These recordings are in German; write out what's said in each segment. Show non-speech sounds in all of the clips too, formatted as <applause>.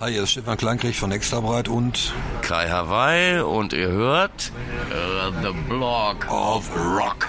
Hi, hier ist Stefan Kleinkrieg von Extrabreit und Kai Hawaii und ihr hört uh, The Block of Rock.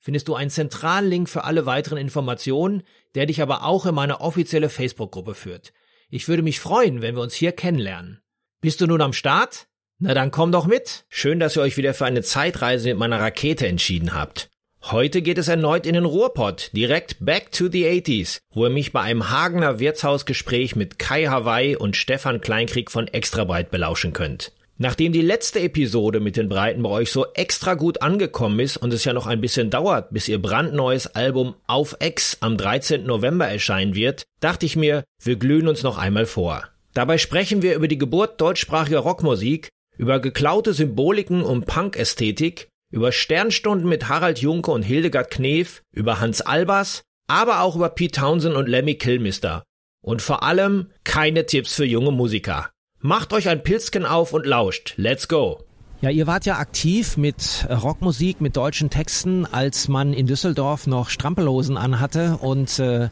findest du einen zentralen Link für alle weiteren Informationen, der dich aber auch in meine offizielle Facebook-Gruppe führt. Ich würde mich freuen, wenn wir uns hier kennenlernen. Bist du nun am Start? Na dann komm doch mit. Schön, dass ihr euch wieder für eine Zeitreise mit meiner Rakete entschieden habt. Heute geht es erneut in den Ruhrpott, direkt back to the 80s, wo ihr mich bei einem Hagener Wirtshausgespräch mit Kai Hawaii und Stefan Kleinkrieg von Extrabreit belauschen könnt. Nachdem die letzte Episode mit den Breiten bei euch so extra gut angekommen ist und es ja noch ein bisschen dauert, bis ihr brandneues Album Auf X am 13. November erscheinen wird, dachte ich mir, wir glühen uns noch einmal vor. Dabei sprechen wir über die Geburt deutschsprachiger Rockmusik, über geklaute Symboliken und Punk-Ästhetik, über Sternstunden mit Harald Junke und Hildegard Knef, über Hans Albers, aber auch über Pete Townsend und Lemmy Kilmister. Und vor allem keine Tipps für junge Musiker. Macht euch ein Pilzken auf und lauscht. Let's go! Ja, ihr wart ja aktiv mit Rockmusik, mit deutschen Texten, als man in Düsseldorf noch Strampelhosen anhatte und äh,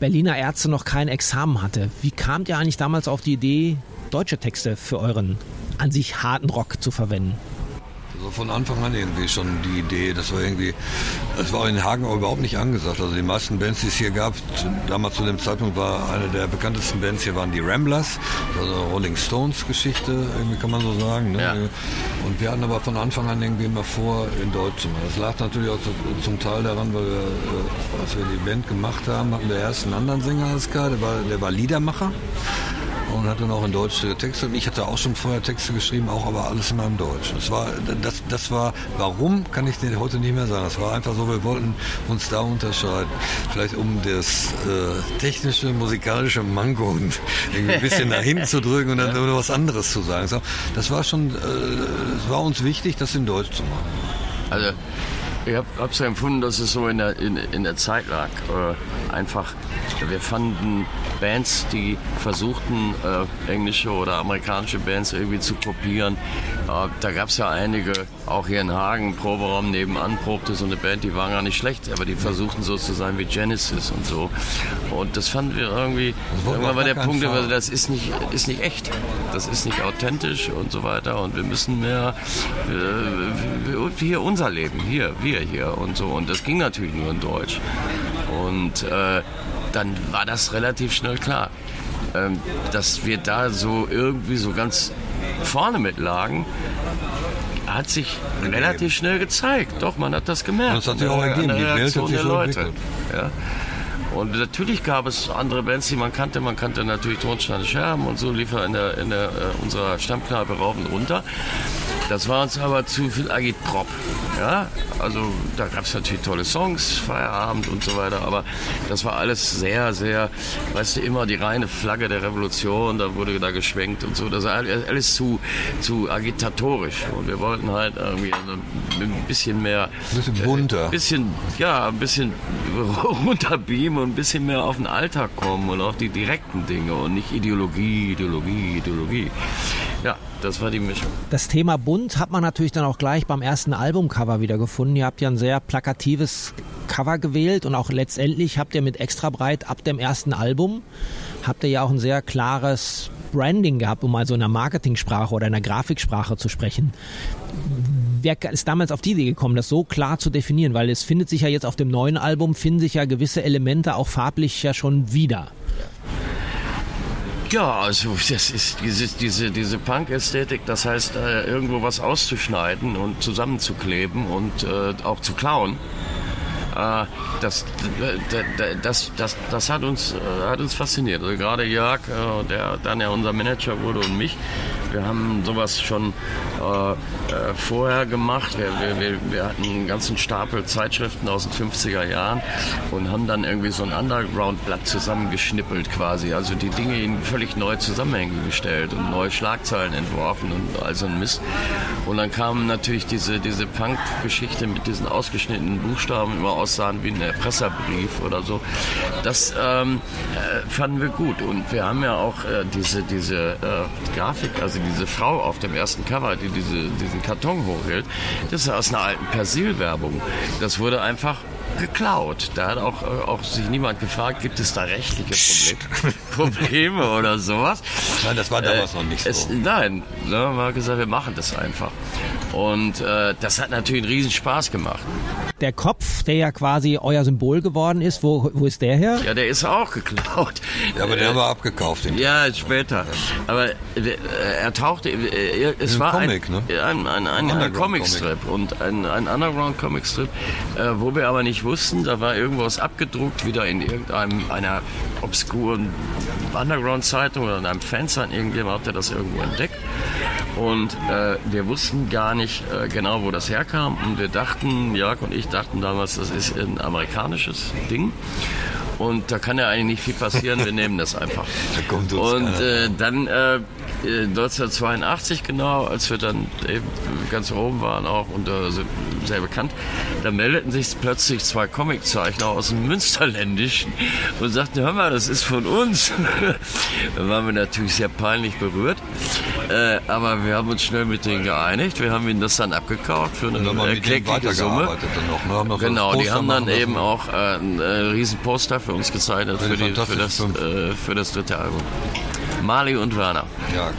Berliner Ärzte noch kein Examen hatte. Wie kamt ihr eigentlich damals auf die Idee, deutsche Texte für euren an sich harten Rock zu verwenden? Also von Anfang an irgendwie schon die Idee, das war irgendwie, das war in Hagen aber überhaupt nicht angesagt. Also die meisten Bands, die es hier gab, damals zu dem Zeitpunkt war eine der bekanntesten Bands hier waren die Ramblers, also Rolling Stones Geschichte, irgendwie kann man so sagen. Ne? Ja. Und wir hatten aber von Anfang an irgendwie immer vor, in Deutsch zu machen. Das lag natürlich auch zum Teil daran, weil wir, äh, als wir die Band gemacht haben, hatten wir erst einen anderen Sänger als K, der war, der war Liedermacher und hat dann auch in Deutsch Texte. Und ich hatte auch schon vorher Texte geschrieben, auch aber alles immer in Deutsch. Das war, das, das war, warum, kann ich dir heute nicht mehr sagen. Das war einfach so, wir wollten uns da unterscheiden. Vielleicht um das äh, technische, musikalische Manko <laughs> ein bisschen nach hinten zu drücken und dann ja. was anderes zu sagen. Das war schon, äh, es war uns wichtig, das in Deutsch zu machen. Also ich habe es empfunden, dass es so in der, in, in der Zeit lag. Äh, einfach, wir fanden Bands, die versuchten, äh, englische oder amerikanische Bands irgendwie zu kopieren. Äh, da gab es ja einige, auch hier in Hagen, Proberaum nebenan probte so eine Band, die waren gar nicht schlecht, aber die versuchten so zu sein wie Genesis und so. Und das fanden wir irgendwie, irgendwann war der Punkt, Fall. das ist nicht, ist nicht echt, das ist nicht authentisch und so weiter. Und wir müssen mehr, äh, hier unser Leben, hier, wir wir hier und so. Und das ging natürlich nur in Deutsch. Und äh, dann war das relativ schnell klar, ähm, dass wir da so irgendwie so ganz vorne mit lagen hat sich relativ schnell gezeigt. Doch, man hat das gemerkt. Das hat sich auch ergeben. Die Reaktion der Leute. Ja. Und natürlich gab es andere Bands, die man kannte. Man kannte natürlich Tonsteine Scherben und so lief er in, der, in der, äh, unserer Stammkneipe rauf und runter. Das war uns aber zu viel Agitprop. Ja, also da gab es natürlich tolle Songs, Feierabend und so weiter, aber das war alles sehr, sehr, weißt du, immer die reine Flagge der Revolution, da wurde da geschwenkt und so. Das war alles zu, zu agitatorisch. Und wir wollten halt irgendwie ein bisschen mehr. Ein bisschen bunter. Ein bisschen, ja, ein bisschen <laughs> runterbeamen und ein bisschen mehr auf den Alltag kommen und auf die direkten Dinge und nicht Ideologie, Ideologie, Ideologie. Ja, das war die Mischung. Das Thema bunt hat man natürlich dann auch gleich beim ersten Albumcover wieder gefunden. Ihr habt ja ein sehr plakatives Cover gewählt und auch letztendlich habt ihr mit extra breit ab dem ersten Album habt ihr ja auch ein sehr klares Branding gehabt, um mal so in einer Marketingsprache oder in einer Grafiksprache zu sprechen. Wer ist damals auf die Idee gekommen, das so klar zu definieren? Weil es findet sich ja jetzt auf dem neuen Album, finden sich ja gewisse Elemente auch farblich ja schon wieder. Ja, also das ist diese, diese, diese Punk-Ästhetik, das heißt, äh, irgendwo was auszuschneiden und zusammenzukleben und äh, auch zu klauen. Äh, das, das, das, das, hat, uns, äh, hat uns fasziniert. Also gerade Jörg, äh, der dann ja unser Manager wurde und mich, wir haben sowas schon äh, äh, vorher gemacht. Wir, wir, wir, hatten einen ganzen Stapel Zeitschriften aus den 50er Jahren und haben dann irgendwie so ein Underground-Blatt zusammengeschnippelt quasi. Also die Dinge in völlig neue Zusammenhänge gestellt und neue Schlagzeilen entworfen und all so ein Mist. Und dann kam natürlich diese, diese Punk-Geschichte mit diesen ausgeschnittenen Buchstaben, immer aussahen wie ein Erpresserbrief oder so. Das ähm, äh, fanden wir gut. Und wir haben ja auch äh, diese, diese äh, Grafik, also diese Frau auf dem ersten Cover, die diese, diesen Karton hochhält, das ist aus einer alten Persil-Werbung. Das wurde einfach geklaut. Da hat auch, äh, auch sich niemand gefragt, gibt es da rechtliche Probleme, Probleme oder sowas. Nein, das war damals äh, noch nicht so. Es, nein, da haben wir gesagt, wir machen das einfach. Und äh, das hat natürlich einen riesen Spaß gemacht. Der Kopf, der ja quasi euer Symbol geworden ist, wo, wo ist der her? Ja, der ist auch geklaut. Ja, aber der haben wir abgekauft. Den ja, später. Aber äh, er tauchte, äh, es ein war Comic, ein, ne? ein, ein, ein, ein Comicstrip Comic. und ein, ein Underground Comicstrip, äh, wo wir aber nicht wussten, da war irgendwas abgedruckt, wieder in irgendeinem einer obskuren Underground-Zeitung oder in einem Fansign, irgendjemand hat das irgendwo entdeckt. Und äh, wir wussten gar nicht äh, genau, wo das herkam. Und wir dachten, Jörg und ich dachten damals, das ist ein amerikanisches Ding. Und da kann ja eigentlich nicht viel passieren, wir nehmen das einfach. <laughs> Da und äh, dann äh, 1982 genau, als wir dann eben ganz oben waren auch und äh, sehr bekannt, da meldeten sich plötzlich zwei Comiczeichner aus dem Münsterländischen und sagten, hör mal, das ist von uns. <laughs> da waren wir natürlich sehr peinlich berührt, äh, aber wir haben uns schnell mit denen geeinigt. Wir haben ihnen das dann abgekauft für eine erkleckliche Summe. Noch, ne? genau, die haben dann eben so. auch äh, ein äh, riesen Poster für uns gezeichnet für, die, für, das, äh, für das dritte Album. Mali und Werner. Ja.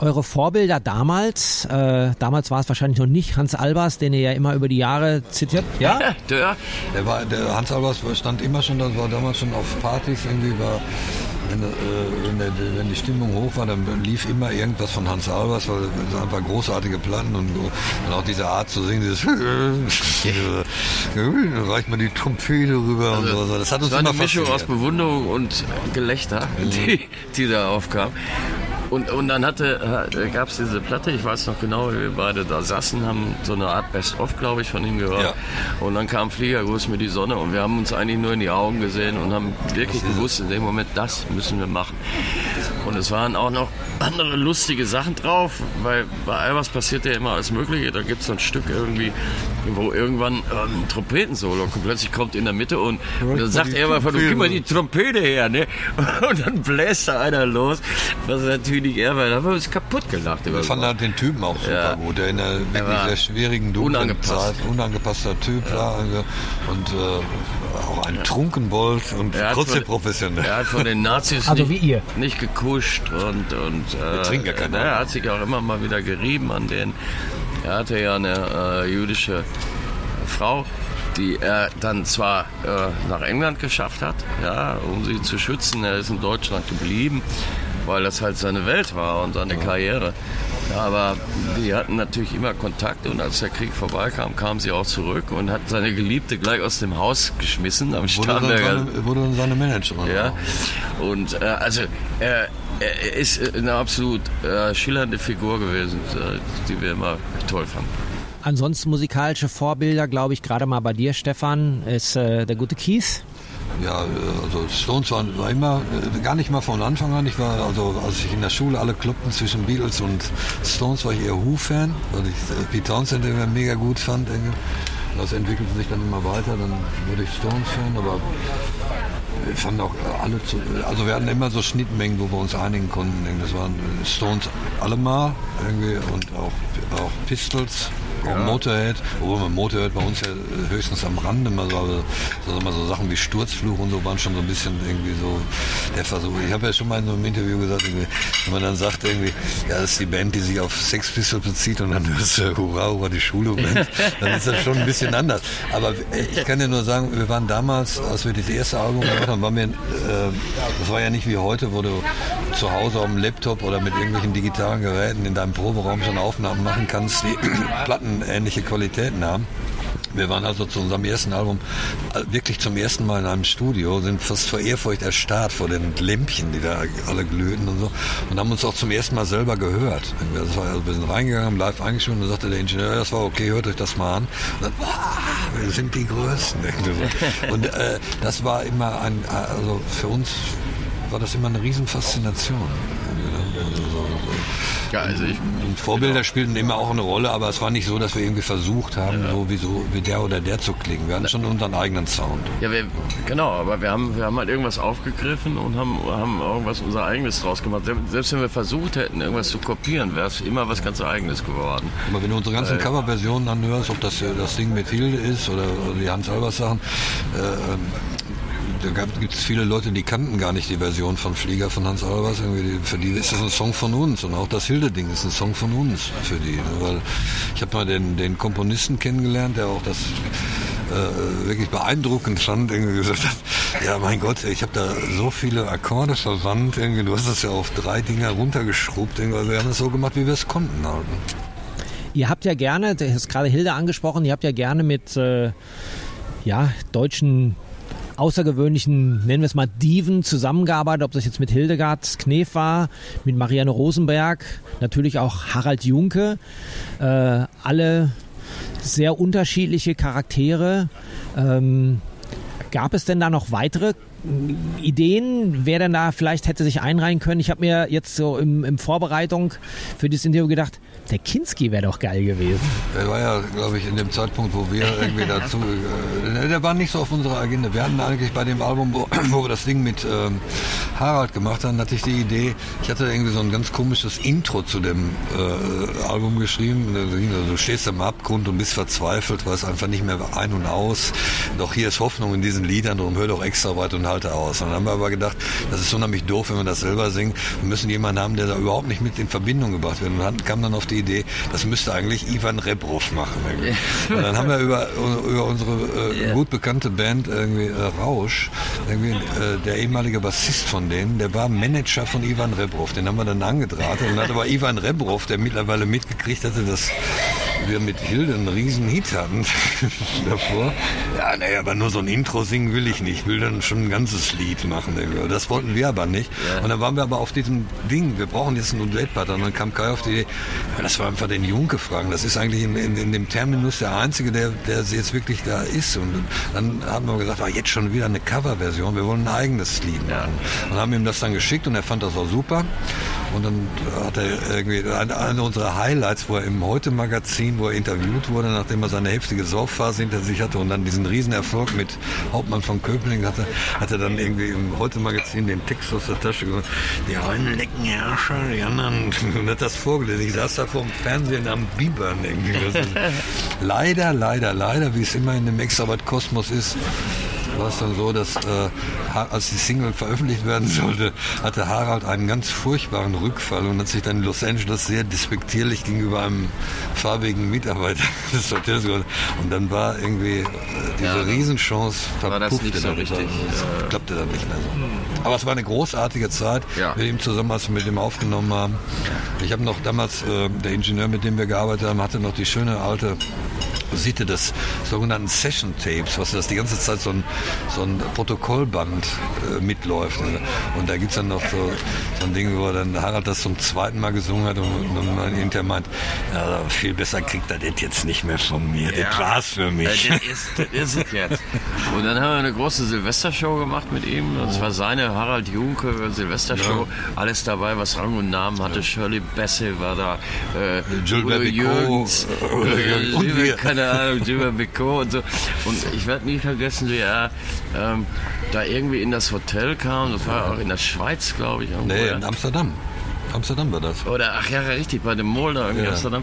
Eure Vorbilder damals, äh, damals war es wahrscheinlich noch nicht Hans Albers, den ihr ja immer über die Jahre zitiert. Ja? <laughs> der, der, war, der Hans Albers stand immer schon, das war damals schon auf Partys irgendwie, war wenn, äh, wenn, wenn, die Stimmung hoch war, dann lief immer irgendwas von Hans Albers, weil es einfach großartige Platten und, und, auch diese Art zu singen, dieses <laughs> reicht man die Trompete rüber also, und so. Das hat uns das war eine Mischung aus Bewunderung und Gelächter, die, die da aufkam. Und, und dann hatte, äh, gab es diese Platte, ich weiß noch genau, wie wir beide da saßen, haben so eine Art Best-of, glaube ich, von ihm gehört. Ja. Und dann kam Fliegergruß mit die Sonne und wir haben uns eigentlich nur in die Augen gesehen und haben wirklich gewusst, in dem Moment, das müssen wir machen. Und es waren auch noch andere lustige Sachen drauf, weil bei Albers passiert ja immer alles Mögliche. Da gibt es so ein Stück irgendwie, wo irgendwann ähm, ein Trompetensolo kommt. Plötzlich kommt in der Mitte und, und dann sagt er immer von, gib mal die Trompete her, ne? <laughs> Und dann bläst da einer los, was natürlich er war. Da haben wir uns kaputt gelacht. Wir fanden halt den Typen auch super ja. gut, der in der wirklich sehr schwierigen, dunklen Zeit, unangepasster Typ ja. war also, und äh, auch ein ja. Trunkenbold und trotzdem professionell. Er hat von den Nazis also nicht, wie ihr. nicht gekuscht und, und äh, er hat sich auch immer mal wieder gerieben an den. Er hatte ja eine äh, jüdische Frau, die er dann zwar äh, nach England geschafft hat, ja, um sie zu schützen. Er ist in Deutschland geblieben, weil das halt seine Welt war und seine Karriere. Ja, aber die hatten natürlich immer Kontakt und als der Krieg vorbeikam, kam sie auch zurück und hat seine Geliebte gleich aus dem Haus geschmissen am Starnberger. Wurde, wurde dann seine Managerin. Ja, und äh, also er, er ist eine absolut äh, schillernde Figur gewesen, äh, die wir immer toll fanden. Ansonsten musikalische Vorbilder, glaube ich, gerade mal bei dir, Stefan, ist äh, der gute Keith. Ja, also Stones war, war, immer, äh, gar nicht mal von Anfang an. Ich war, also als ich in der Schule alle kloppten zwischen Beatles und Stones, war ich eher Who-Fan, weil ich äh, Pete Townsend immer mega gut fand. Das entwickelte sich dann immer weiter, dann wurde ich Stones-Fan, aber fanden auch alle zu, also wir hatten immer so Schnittmengen, wo wir uns einigen konnten. Das waren Stones allemal irgendwie und auch, auch Pistols auch Ja. Motorhead, obwohl man Motorhead bei uns ja höchstens am Rande mal so, so, mal so Sachen wie Sturzfluch und so waren schon so ein bisschen irgendwie so der Versuch. Ich habe ja schon mal in einem Interview gesagt, wenn man dann sagt irgendwie, ja, das ist die Band, die sich auf Sex Pistols bezieht und dann hörst du Hurra, Hurra, die Schule Band, dann ist das schon ein bisschen anders. Aber ich kann dir nur sagen, wir waren damals, als wir das erste Album gemacht haben, waren wir, äh, das war ja nicht wie heute, wo du zu Hause auf dem Laptop oder mit irgendwelchen digitalen Geräten in deinem Proberaum schon Aufnahmen machen kannst, <clears throat> die plattenähnliche Qualitäten haben. Wir waren also zu unserem ersten Album äh, wirklich zum ersten Mal in einem Studio, sind fast vor Ehrfurcht erstarrt vor den Lämpchen, die da alle glühten und so und haben uns auch zum ersten Mal selber gehört. War, also wir sind reingegangen, haben live eingeschrieben und dann sagte der Ingenieur, das war okay, hört euch das mal an. Und dann, ah, wir sind die Größten. <laughs> Und äh, das war immer ein, also für uns war das immer eine Riesenfaszination. Ja, also ich, Und Vorbilder spielten immer auch eine Rolle, aber es war nicht so, dass wir irgendwie versucht haben, so wie, so wie der oder der zu klingen. Wir hatten schon unseren eigenen Sound. ja, wir, genau, aber wir haben, wir haben halt irgendwas aufgegriffen und haben, haben irgendwas unser eigenes draus gemacht. Selbst- wenn wir versucht hätten, irgendwas zu kopieren, wäre es immer was ganz eigenes geworden. Aber wenn du unsere ganzen Coverversionen anhörst, ob das äh, das Ding mit Hilde ist oder, oder die Hans Albers Sachen, äh, ähm, da gibt es viele Leute, die kannten gar nicht die Version von Flieger von Hans Albers. Irgendwie, für die ist das ein Song von uns und auch das Hilde-Ding ist ein Song von uns für die. Weil ich habe mal den, den Komponisten kennengelernt, der auch das äh, wirklich beeindruckend fand, irgendwie gesagt hat, ja mein Gott, ich habe da so viele Akkorde verwandt, irgendwie, du hast das ja auf drei Dinger runtergeschrubbt, irgendwie, also wir haben es so gemacht, wie wir es konnten halt. ne? Ihr habt ja gerne, das ist gerade Hilde angesprochen, ihr habt ja gerne mit äh, ja, deutschen außergewöhnlichen, nennen wir es mal Diven, zusammengearbeitet, ob das jetzt mit Hildegard Knef war, mit Marianne Rosenberg, natürlich auch Harald Junke, äh, alle sehr unterschiedliche Charaktere. Ähm, gab es denn da noch weitere Ideen, wer denn da vielleicht hätte sich einreihen können? Ich habe mir jetzt so im, im Vorbereitung für dieses Interview gedacht, der Kinski wäre doch geil gewesen. Der war ja, glaube ich, in dem Zeitpunkt, wo wir irgendwie <laughs> dazu, äh, der war nicht so auf unserer Agenda. Wir hatten eigentlich bei dem Album, wo, <clears throat> wo wir das Ding mit ähm, Harald gemacht haben, hatte ich die Idee, ich hatte irgendwie so ein ganz komisches Intro zu dem äh, Album geschrieben. Du stehst am Abgrund und bist verzweifelt, weißt einfach nicht mehr ein und aus. Doch hier ist Hoffnung in diesen Liedern, darum hör doch extra weit und halte aus. Und dann haben wir aber gedacht, das ist unheimlich doof, wenn wir das selber singen. Wir müssen jemanden haben, der da überhaupt nicht mit in Verbindung gebracht wird. Und dann kam dann auf die Idee, das müsste eigentlich Ivan Rebrov machen. Und dann haben wir über, über unsere äh, gut bekannte Band irgendwie äh, Rausch, irgendwie, äh, der ehemalige Bassist von denen, der war Manager von Ivan Rebrov. Den haben wir dann angedrahtet. Und dann hat aber Ivan Rebrov, der mittlerweile mitgekriegt hatte, dass wir mit Hilde einen riesen Hit hatten <laughs> davor. Ja, nee, aber nur so ein Intro singen will ich nicht. Ich will dann schon ein ganzes Lied machen. Irgendwie. Das wollten wir aber nicht. Und dann waren wir aber auf diesem Ding, wir brauchen jetzt einen Duettpartner. Und dann kam Kai auf die Idee, ja, das war einfach den Junke fragen. Das ist eigentlich in, in, in dem Terminus der Einzige, der, der jetzt wirklich da ist. Und dann haben wir gesagt, ah, jetzt schon wieder eine Coverversion. Wir wollen ein eigenes Lied machen. Und haben ihm das dann geschickt und er fand das auch super. Und dann hat er irgendwie eine, unserer Highlights, wo er im Heute-Magazin, wo er interviewt wurde, nachdem er seine heftige Saufphase hinter sich hatte und dann diesen Riesenerfolg mit Hauptmann von Köpling hatte, hat er dann irgendwie im Heute-Magazin den Text aus der Tasche gemacht. Die einen lecken Herrscher, die anderen. <laughs> Und hat das vorgelesen. Ich saß da vor dem Fernsehen am Bibern irgendwie. <laughs> Leider, leider, leider, wie es immer in dem Extrawatt-Kosmos ist, war es dann so, dass äh, als die Single veröffentlicht werden sollte, hatte Harald einen ganz furchtbaren Rückfall und hat sich dann in Los Angeles sehr despektierlich gegenüber einem farbigen Mitarbeiter des Hotels gemacht. Und dann war irgendwie äh, diese Ja, Riesenchance war das verpuffte nicht so richtig. Das klappte dann nicht mehr so. Aber es war eine großartige Zeit Ja. mit ihm zusammen, als wir mit ihm aufgenommen haben. Ich habe noch damals, äh, der Ingenieur, mit dem wir gearbeitet haben, hatte noch die schöne alte Sitte des sogenannten Session Tapes, was das die ganze Zeit so ein, so ein Protokollband äh, mitläuft. Ne? Und da gibt's dann noch so, so ein Ding, wo dann Harald das zum zweiten Mal gesungen hat und, und man hinterher meint, ja, viel besser kriegt er das jetzt nicht mehr von mir. Das war's für mich. Äh, das, ist, das ist es jetzt. Und dann haben wir eine große Silvestershow gemacht mit ihm. Das war seine Harald Junke Silvestershow. Alles dabei, was Rang und Namen hatte. Shirley Bassey war da. Äh, Jules Udo Jürgens. äh. Äh, Und wir. Keine Ahnung, Jules Beppico und so. Und ich werde nie vergessen, wie er ähm, da irgendwie in das Hotel kam. Das war auch in der Schweiz, glaube ich. irgendwo, Nee, ja. in Amsterdam. Amsterdam war das. Oder, ach ja, richtig, bei dem Molder in Ja. Amsterdam.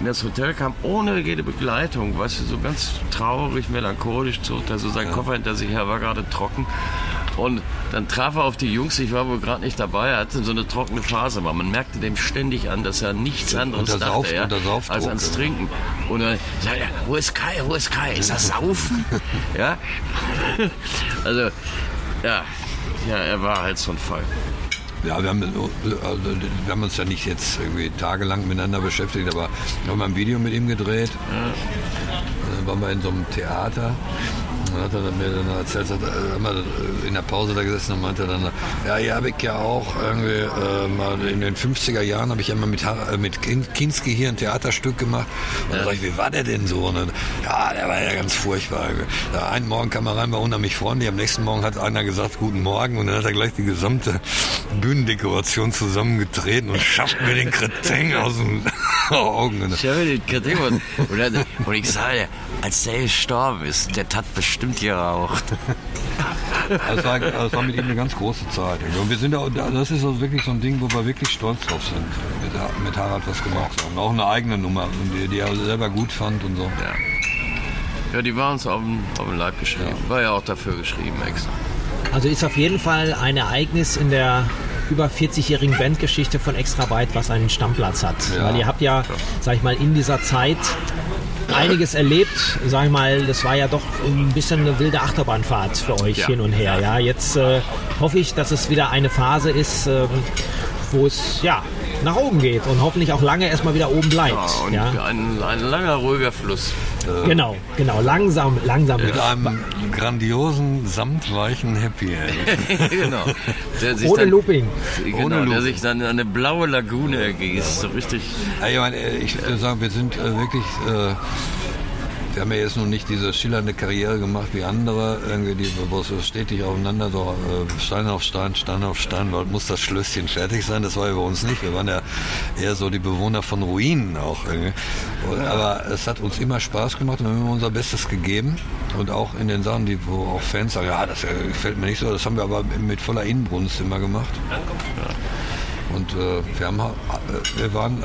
In das Hotel kam ohne jede Begleitung, weißt du, so ganz traurig, melancholisch, zog er so seinen Koffer hinter sich her, war gerade trocken. Und dann traf er auf die Jungs, ich war wohl gerade nicht dabei, er hatte so eine trockene Phase, aber man merkte dem ständig an, dass er nichts anderes dachte Sauf- ja, als ans ja. Trinken. Und dann sagt er, wo ist Kai, wo ist Kai, ist das <laughs> Saufen? ja, also, ja, ja, er war halt so ein Fall. Ja, wir haben, also, wir haben uns ja nicht jetzt irgendwie tagelang miteinander beschäftigt, aber wir haben ein Video mit ihm gedreht. Dann waren wir in so einem Theater. Und dann hat er mir dann erzählt, hat, äh, haben wir in der Pause da gesessen und meinte dann, ja, hier habe ich ja auch irgendwie äh, mal in den 50er Jahren habe ich ja mal mit, äh, mit Kin- Kinski hier ein Theaterstück gemacht. Und dann sag ich, wie war der denn so? Und dann, ja, der war ja ganz furchtbar. Ja, einen Morgen kam er rein, war unheimlich freundlich. Am nächsten Morgen hat einer gesagt, guten Morgen. Und dann hat er gleich die gesamte Bühnendekoration zusammengetreten und schafft mir den Kretin aus den <laughs> Augen. Und Ich habe den Kritik und, und, dann- und ich sage, als der gestorben ist, der hat bestimmt geraucht. Das war, das war mit ihm eine ganz große Zeit. Und wir sind auch, das ist also wirklich so ein Ding, wo wir wirklich stolz drauf sind, mit, mit Harald was gemacht haben. Auch eine eigene Nummer, die, die er selber gut fand und so. Ja, die war uns auf dem, auf dem Leib geschrieben. War ja auch dafür geschrieben extra. Also ist auf jeden Fall ein Ereignis in der über 40-jährigen Bandgeschichte von Extra Byte, was einen Stammplatz hat. Ja. Weil ihr habt ja, sag ich mal, in dieser Zeit einiges erlebt. Sag ich mal, das war ja doch ein bisschen eine wilde Achterbahnfahrt für euch Ja. hin und her. Ja, jetzt äh, hoffe ich, dass es wieder eine Phase ist, ähm, wo es ja nach oben geht und hoffentlich auch lange erstmal wieder oben bleibt. Ja, und Ja, Ein, ein langer, ruhiger Fluss. Genau, genau, langsam, langsam. Mit einem grandiosen, samtweichen Happy End. <laughs> genau. Der sich Ohne dann, Looping. Genau, Ohne der Looping. sich dann in eine blaue Lagune ergießt. So richtig. Ja, ich, meine, äh, ich würde sagen, wir sind äh, wirklich. Äh, wir haben ja jetzt noch nicht diese schillernde Karriere gemacht wie andere, irgendwie, die, wo es so stetig aufeinander, so äh, Stein auf Stein, Stein auf Stein, weil muss das Schlösschen fertig sein. Das war ja bei uns nicht. Wir waren ja eher so die Bewohner von Ruinen auch. Irgendwie. Aber es hat uns immer Spaß gemacht und wir haben unser Bestes gegeben. Und auch in den Sachen, die, wo auch Fans sagen, ja, das äh, gefällt mir nicht so, das haben wir aber mit voller Inbrunst immer gemacht. Und äh, wir, haben, ha- äh, wir waren, äh,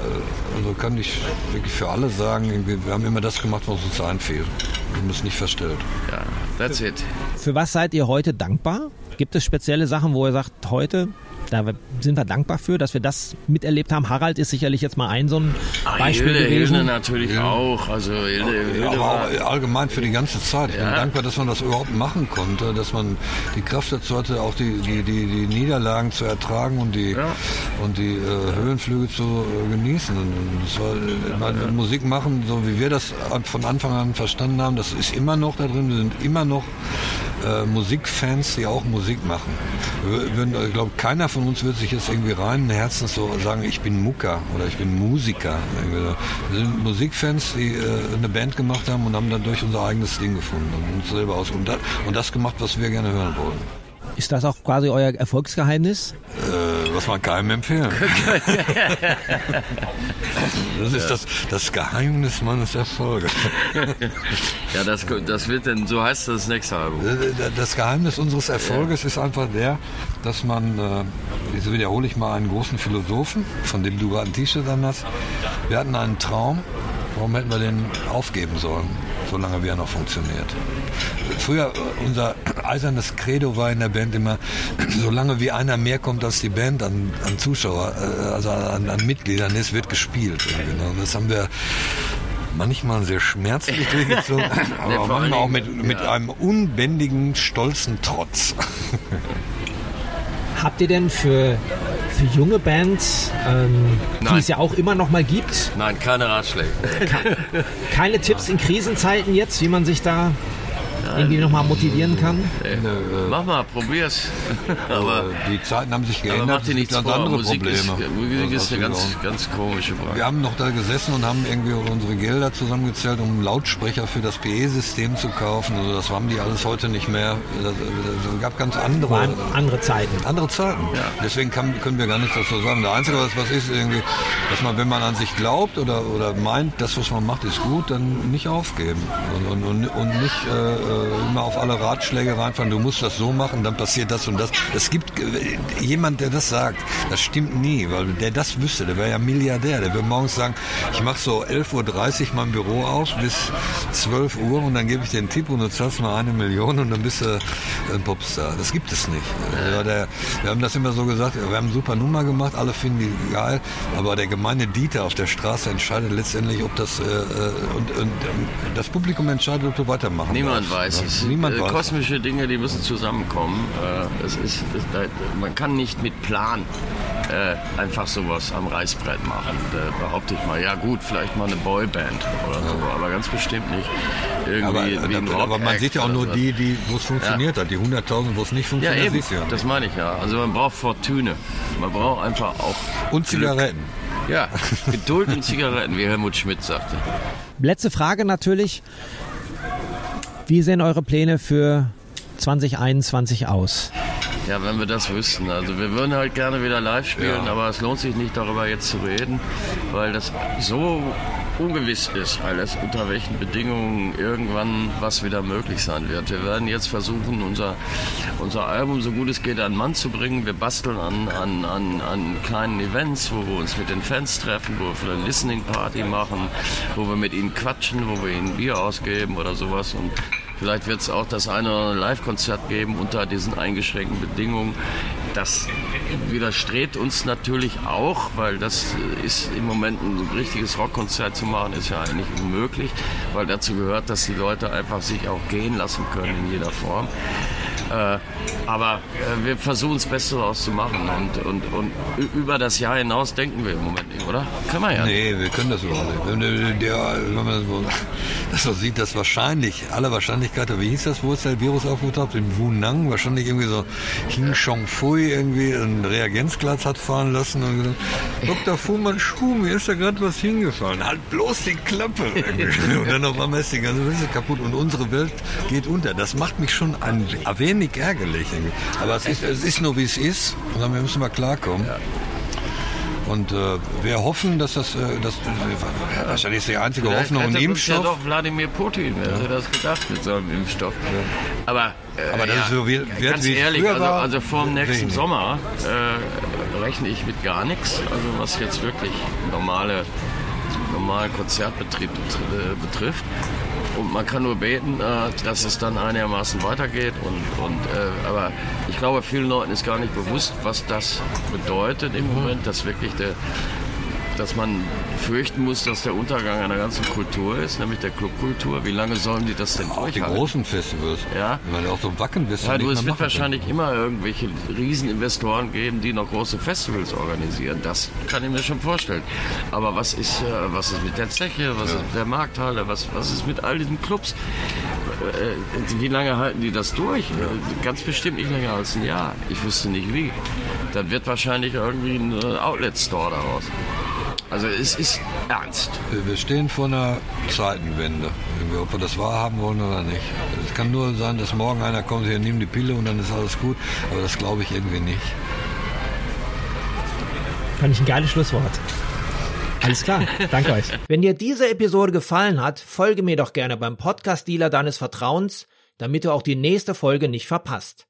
also kann ich wirklich für alle sagen, irgendwie, wir haben immer das gemacht, was uns einfiel. Wir haben es nicht verstellt. Ja, that's it. Für was seid ihr heute dankbar? Gibt es spezielle Sachen, wo ihr sagt, heute, da sind wir dankbar für, dass wir das miterlebt haben? Harald ist sicherlich jetzt mal ein so ein Ah, Beispiel Hilde, gewesen. Hilde natürlich auch. Also Hilde, Hilde Aber auch allgemein für die ganze Zeit. Ich bin Ja. dankbar, dass man das überhaupt machen konnte, dass man die Kraft dazu hatte, auch die, die, die, die Niederlagen zu ertragen und die, Ja. und die äh, Höhenflüge zu äh, genießen. Und das war, meine, Musik machen, so wie wir das von Anfang an verstanden haben, das ist immer noch da drin. Wir sind immer noch äh, Musikfans, die auch Musik machen. Ich glaube, keiner von uns wird sich jetzt irgendwie reinen Herzens so sagen, ich bin Mucker oder ich bin Musiker. Wir sind Musikfans, die äh, eine Band gemacht haben und haben dadurch unser eigenes Ding gefunden und uns selber aus und das, und das gemacht, was wir gerne hören wollen. Ist das auch quasi euer Erfolgsgeheimnis? Äh, was man keinem empfehlen. <laughs> das ist das, das Geheimnis meines Erfolges. <laughs> ja, das, das wird dann, so heißt das nächste Album. Das Geheimnis unseres Erfolges ist einfach der, dass man, äh, jetzt wiederhole ich mal einen großen Philosophen, von dem du gerade ein T-Shirt an hast. Wir hatten einen Traum, warum hätten wir den aufgeben sollen, solange wie er noch funktioniert? Früher, äh, unser eisernes Credo war in der Band immer, <clears throat> solange wie einer mehr kommt als die Band an, an Zuschauer, äh, also an, an Mitgliedern ist, wird gespielt. Und das haben wir manchmal sehr schmerzlich <laughs> durchgezogen, aber vor manchmal auch mit, mit ja. einem unbändigen, stolzen Trotz. <laughs> Habt ihr denn für, für junge Bands, ähm, die es ja auch immer noch mal gibt, Nein, keine Ratschläge. <laughs> keine Tipps in Krisenzeiten jetzt, wie man sich da irgendwie noch mal motivieren kann? Ey, mach mal, probier's. <laughs> aber, die Zeiten haben sich aber geändert. mach es dir nichts ganz vor. andere Musik Probleme. ist, Musik Das ist eine ganz, ganz komische Frage. Wir haben noch da gesessen und haben irgendwie unsere Gelder zusammengezählt, um Lautsprecher für das PE-System zu kaufen. Also das haben die alles heute nicht mehr. Das gab ganz andere, Waren andere Zeiten. andere Zeiten. Deswegen kann, können wir gar nichts dazu sagen. Der Einzige, was, was ist irgendwie, dass man, wenn man an sich glaubt oder, oder meint, das, was man macht, ist gut, dann nicht aufgeben und, und, und, und nicht äh, äh, immer auf alle Ratschläge reinfahren, du musst das so machen, dann passiert das und das. Es gibt äh, jemand, der das sagt, das stimmt nie, weil der das wüsste, der wäre ja Milliardär, der würde morgens sagen, ich mache so 11.30 Uhr mein Büro aus bis 12 Uhr und dann gebe ich dir einen Tipp und du zahlst mal eine Million und dann bist du ein Popstar. Das gibt es nicht. Ja, der, wir haben das immer so gesagt, wir haben eine super Nummer gemacht, alle finden die geil, aber der gemeine Dieter auf der Straße entscheidet letztendlich, ob das äh, äh und, und, das Publikum entscheidet, ob du weitermachen Niemand darfst. weiß es. Niemand äh. Kosmische Dinge, die müssen zusammenkommen. Äh, es ist, es, man kann nicht mit Plan äh, einfach sowas am Reißbrett machen. Da behaupte ich mal, ja gut, vielleicht mal eine Boyband oder so, aber ganz bestimmt nicht irgendwie aber, wie ein aber man sieht ja auch nur die, die wo es funktioniert ja. hat. Die 100.000, wo es nicht funktioniert, ja, eben. Ja das meine ich ja. Also man braucht Fortune. Man braucht einfach auch und Zigaretten. Ja, Geduld und Zigaretten, wie Helmut Schmidt sagte. Letzte Frage natürlich. Wie sehen eure Pläne für 2021 aus? Ja, wenn wir das wüssten. Also wir würden halt gerne wieder live spielen, ja. aber es lohnt sich nicht darüber jetzt zu reden, weil das so ungewiss ist alles, unter welchen Bedingungen irgendwann was wieder möglich sein wird. Wir werden jetzt versuchen, unser, unser Album so gut es geht an den Mann zu bringen. Wir basteln an, an, an, an kleinen Events, wo wir uns mit den Fans treffen, wo wir für eine Listening Party machen, wo wir mit ihnen quatschen, wo wir ihnen Bier ausgeben oder sowas. Und Vielleicht wird es auch das eine oder andere Live-Konzert geben unter diesen eingeschränkten Bedingungen. Das widerstrebt uns natürlich auch, weil das ist im Moment ein richtiges Rockkonzert zu machen, ist ja eigentlich unmöglich, weil dazu gehört, dass die Leute einfach sich auch gehen lassen können in jeder Form. Äh, aber äh, wir versuchen das Beste daraus zu machen und, und, und über das Jahr hinaus denken wir im Moment nicht, oder? Können wir ja. Nee, wir können das überhaupt nicht. Wenn, der, wenn man so, das so sieht, dass wahrscheinlich, aller Wahrscheinlichkeit, wie hieß das, wo ist der Virus aufgetaucht? In Wunang, wahrscheinlich irgendwie so Hing Chong Fui irgendwie ein Reagenzglas hat fahren lassen und gesagt, Dr. Fuhrmann Schuh, mir ist da gerade was hingefallen. Halt bloß die Klappe. <laughs> und dann auf einmal ist die ganze Welt kaputt und unsere Welt geht unter. Das macht mich schon ein wenig wenig ärgerlich. Aber es ist, es ist nur wie es ist und dann müssen wir klarkommen. Ja. Und äh, wir hoffen, dass das, äh, das äh, wahrscheinlich ist die einzige Vielleicht Hoffnung und Impfstoff. Ja doch Wladimir Putin, wer ja. hätte das gedacht mit so einem Impfstoff. Aber, äh, Aber das ja, ist so wie, ganz wie ehrlich, also, also vor dem nächsten wenig. Sommer äh, rechne ich mit gar nichts. Also was jetzt wirklich normale normalen Konzertbetrieb betrifft. Und man kann nur beten, äh, dass es dann einigermaßen weitergeht. Und, und, äh, aber ich glaube, vielen Leuten ist gar nicht bewusst, was das bedeutet im Moment, dass wirklich der, dass man fürchten muss, dass der Untergang einer ganzen Kultur ist, nämlich der Clubkultur. Wie lange sollen die das denn auch durchhalten? Die großen Festivals. Ja. Weil auch so wacken bist. Ja, du, es wird wahrscheinlich können. immer irgendwelche Rieseninvestoren geben, die noch große Festivals organisieren. Das kann ich mir schon vorstellen. Aber was ist, äh, was ist mit der Zeche? Was ja. ist mit der Markthalle? Was, was ist mit all diesen Clubs? Äh, wie lange halten die das durch? Ja. Ganz bestimmt nicht länger als ein Jahr. Ich wüsste nicht wie. Dann wird wahrscheinlich irgendwie ein äh, Outlet-Store daraus. Also es ist ernst. Wir stehen vor einer Zeitenwende, ob wir das wahrhaben wollen oder nicht. Es kann nur sein, dass morgen einer kommt, hier nimm die Pille und dann ist alles gut, aber das glaube ich irgendwie nicht. Fand ich ein geiles Schlusswort. Alles klar, danke euch. <laughs> Wenn dir diese Episode gefallen hat, folge mir doch gerne beim Podcast-Dealer deines Vertrauens, damit du auch die nächste Folge nicht verpasst.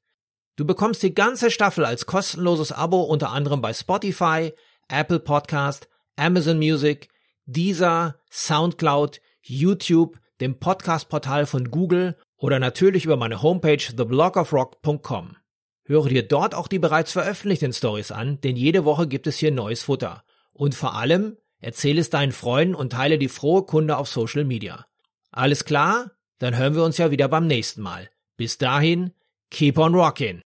Du bekommst die ganze Staffel als kostenloses Abo unter anderem bei Spotify, Apple Podcast, Amazon Music, Deezer, Soundcloud, YouTube, dem Podcast-Portal von Google oder natürlich über meine Homepage theblogofrock.com. Höre dir dort auch die bereits veröffentlichten Stories an, denn jede Woche gibt es hier neues Futter. Und vor allem, erzähle es deinen Freunden und teile die frohe Kunde auf Social Media. Alles klar? Dann hören wir uns ja wieder beim nächsten Mal. Bis dahin, keep on rockin'!